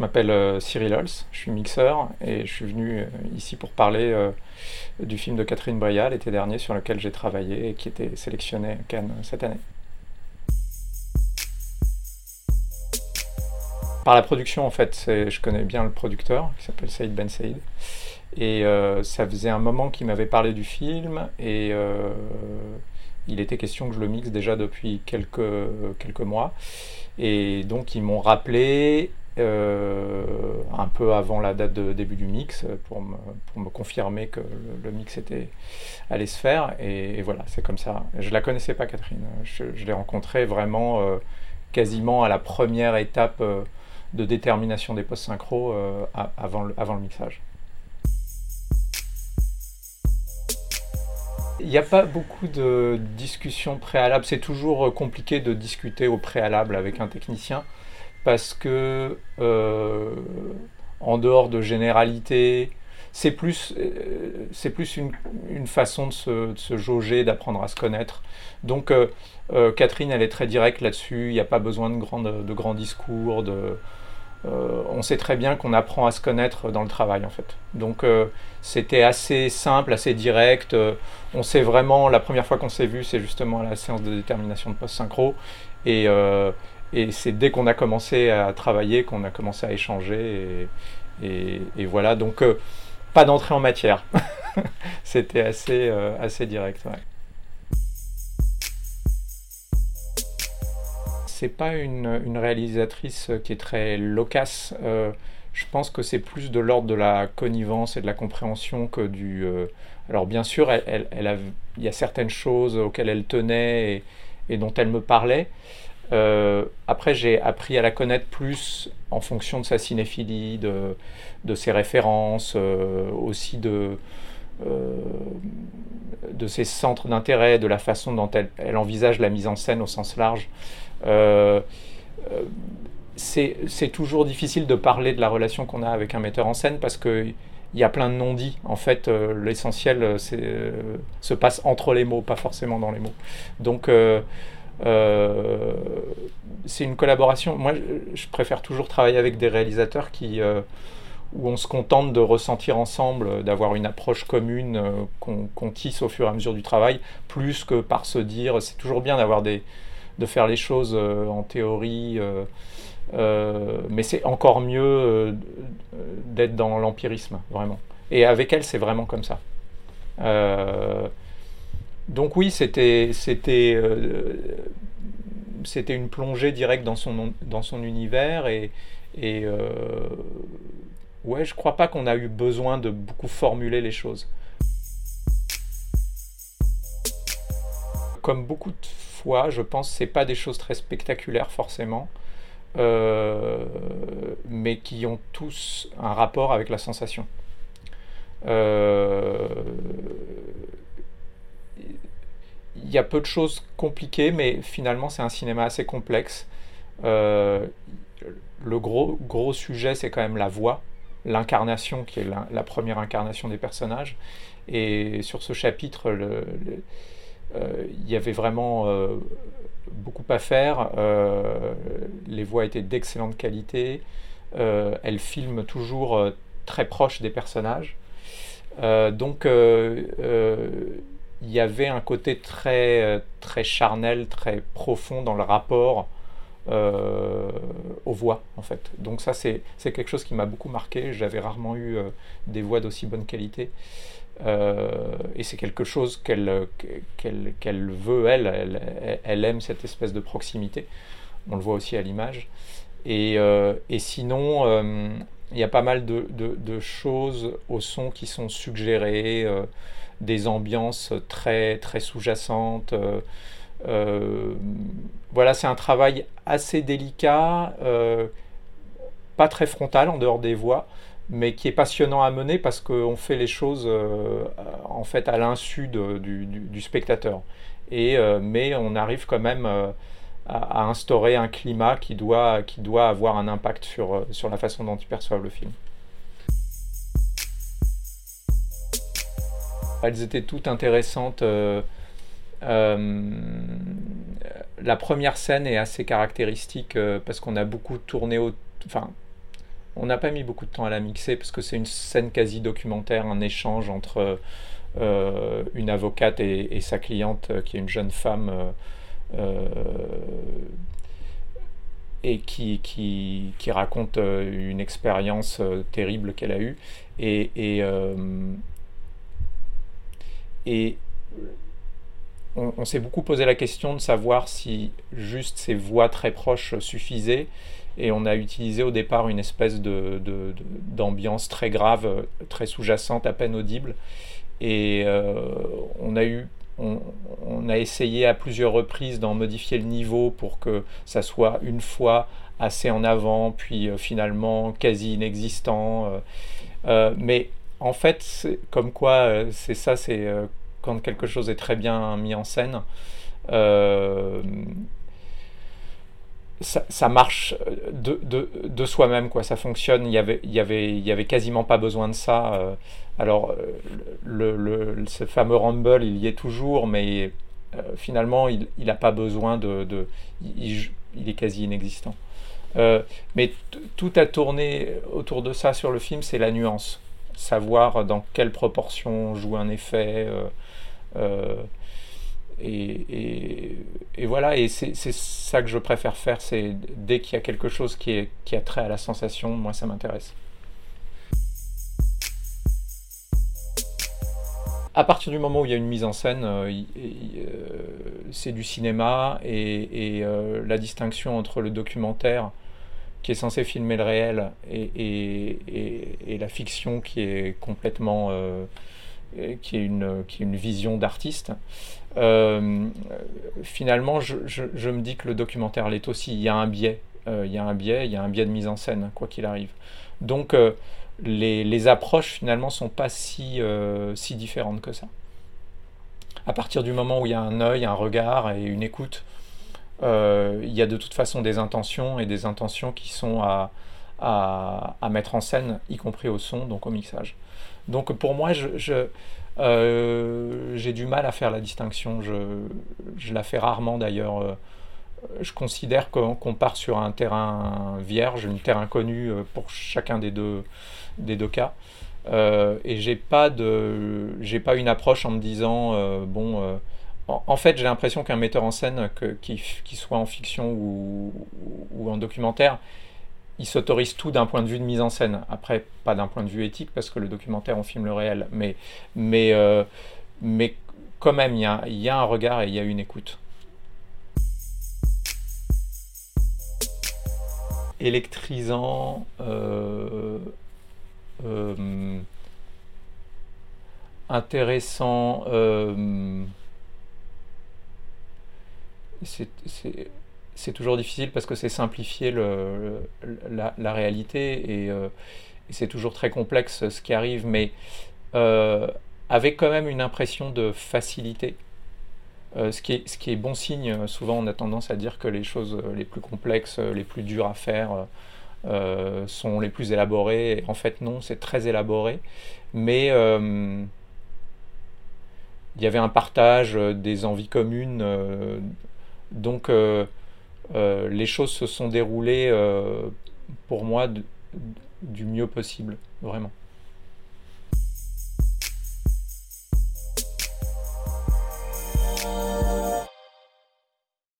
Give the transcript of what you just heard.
Je m'appelle euh, Cyril Holz, je suis mixeur et je suis venu euh, ici pour parler euh, du film de Catherine Breillat l'été dernier sur lequel j'ai travaillé et qui était sélectionné à Cannes cette année. Par la production, en fait, je connais bien le producteur qui s'appelle Saïd Ben Saïd. Et ça faisait un moment qu'il m'avait parlé du film et il était question que je le mixe déjà depuis quelques, quelques mois. Et donc ils m'ont rappelé un peu avant la date de début du mix pour me, pour me confirmer que le, mix était, allait se faire. Et, voilà, c'est comme ça. Je la connaissais pas, Catherine. Je, l'ai rencontrée vraiment euh, quasiment à la première étape euh, de détermination des postes synchro avant, le, avant le mixage. Il n'y a pas beaucoup de discussions préalables. C'est toujours compliqué de discuter au préalable avec un technicien parce que, euh, en dehors de généralité, c'est plus, euh, c'est plus une, une, façon de se, de se jauger, d'apprendre à se connaître. Donc, euh, Catherine, elle est très directe là-dessus. Il n'y a pas besoin de, de grands discours. On sait très bien qu'on apprend à se connaître dans le travail, en fait. Donc, c'était assez simple, assez direct. on sait vraiment, la première fois qu'on s'est vu, c'est justement à la séance de détermination de post-synchro. Et, et c'est dès qu'on a commencé à travailler qu'on a commencé à échanger. Et, voilà, donc euh, pas d'entrée en matière. C'était assez, euh, assez direct. Ouais. C'est pas une, réalisatrice qui est très loquace. Euh, je pense que c'est plus de l'ordre de la connivence et de la compréhension que du. alors bien sûr, il y a certaines choses auxquelles elle tenait et dont elle me parlait. Euh, après, j'ai appris à la connaître plus en fonction de sa cinéphilie, de, ses références, euh, aussi de, euh, de ses centres d'intérêt, de la façon dont elle, envisage la mise en scène au sens large. c'est toujours difficile de parler de la relation qu'on a avec un metteur en scène parce que il y a plein de non-dits. En fait, l'essentiel se passe entre les mots, pas forcément dans les mots. Donc, c'est une collaboration. Moi, je préfère toujours travailler avec des réalisateurs qui, euh, où on se contente de ressentir ensemble, d'avoir une approche commune euh, qu'on tisse au fur et à mesure du travail, plus que par se dire. C'est toujours bien d'avoir des, de faire les choses en théorie. mais c'est encore mieux d'être dans l'empirisme, vraiment. Et avec elle, c'est vraiment comme ça. Donc oui, c'était c'était euh, c'était une plongée directe dans son dans son univers et euh, ouais, je crois pas qu'on a eu besoin de beaucoup formuler les choses. Comme beaucoup de fois, je pense, c'est pas des choses très spectaculaires forcément, euh, mais qui ont tous un rapport avec la sensation. Euh, y a peu de choses compliquées, mais finalement c'est un cinéma assez complexe. Euh, le gros, gros sujet, c'est quand même la voix, l'incarnation, qui est la, première incarnation des personnages. Et sur ce chapitre, euh, il y avait vraiment euh, beaucoup à faire. les voix étaient d'excellente qualité. elles filment toujours très proche des personnages. donc il y avait un côté très, euh, très charnel, très profond dans le rapport euh, aux voix, en fait. Donc ça, c'est quelque chose qui m'a beaucoup marqué. J'avais rarement eu euh, des voix d'aussi bonne qualité. et c'est quelque chose qu'elle qu'elle veut, elle, elle, aime cette espèce de proximité. On le voit aussi à l'image. Et, et, sinon, il y a pas mal de, de, choses au son qui sont suggérées des ambiances très, très sous-jacentes. Euh, euh, voilà, c'est un travail assez délicat, euh, pas très frontal en dehors des voix, mais qui est passionnant à mener parce qu'on fait les choses en fait à l'insu du, spectateur. Et, mais on arrive quand même à, à, instaurer un climat qui doit, qui doit avoir un impact sur, sur la façon dont ils perçoivent le film. Elles étaient toutes intéressantes. Euh, euh, la première scène est assez caractéristique euh, parce qu'on a beaucoup tourné au, enfin, on n'a pas mis beaucoup de temps à la mixer parce que c'est une scène quasi documentaire, un échange entre une avocate et, sa cliente, qui est une jeune femme. et qui, raconte une expérience terrible qu'elle a eue. Et, et on, s'est beaucoup posé la question de savoir si juste ces voix très proches suffisaient. Et on a utilisé au départ une espèce de, d'ambiance très grave, très sous-jacente, à peine audible. Et euh, on a eu on, a essayé à plusieurs reprises d'en modifier le niveau pour que ça soit une fois assez en avant, puis euh, finalement quasi inexistant. Euh, mais en fait, comme quoi, c'est ça, c'est quand quelque chose est très bien mis en scène, euh, ça, marche de, soi-même, quoi. Ça fonctionne. Il y avait, quasiment pas besoin de ça. Euh. alors, le, ce fameux Rumble, il y est toujours, mais euh, finalement, il n'a pas besoin de, il, est quasi inexistant. mais tout a tourné autour de ça sur le film, c'est la nuance. Savoir dans quelle proportion joue un effet. Euh, et, voilà, et c'est ça que je préfère faire, c'est dès qu'il y a quelque chose qui, a trait à la sensation, moi ça m'intéresse. À partir du moment où il y a une mise en scène, euh, euh, c'est du cinéma et, la distinction entre le documentaire qui est censé filmer le réel et, la fiction qui est complètement qui est une, qui est une vision d'artiste. Euh, finalement, je, me dis que le documentaire l'est aussi. Il y a un biais. Euh, il y a un biais, il y a un biais de mise en scène, quoi qu'il arrive. Donc, euh, les, approches, finalement, sont pas si différentes que ça. À partir du moment où il y a un œil, un regard et une écoute, il y a de toute façon des intentions et des intentions qui sont à, à, à mettre en scène, y compris au son, donc au mixage. Donc pour moi, je, euh, j'ai du mal à faire la distinction. Je, la fais rarement d'ailleurs. Euh, je considère qu'on part sur un terrain vierge, une terre inconnue euh, pour chacun des deux, des deux cas. et j'ai pas de, pas une approche en me disant bon. En, fait, j'ai l'impression qu'un metteur en scène, que, qui, soit en fiction ou, en documentaire, il s'autorise tout d'un point de vue de mise en scène. Après, pas d'un point de vue éthique, parce que le documentaire, on filme le réel. Mais, euh, quand même, il y, a, un regard et il y a une écoute. Électrisant. Euh, euh, intéressant. C'est toujours difficile parce que c'est simplifier la, réalité euh, et, c'est toujours très complexe ce qui arrive, mais euh, avec quand même une impression de facilité. Euh, ce qui est bon signe, souvent on a tendance à dire que les choses les plus complexes, les plus dures à faire, sont les plus élaborées. En fait, non, c'est très élaboré, mais il y avait un partage des envies communes. Donc, euh, les choses se sont déroulées euh, pour moi du mieux possible, vraiment.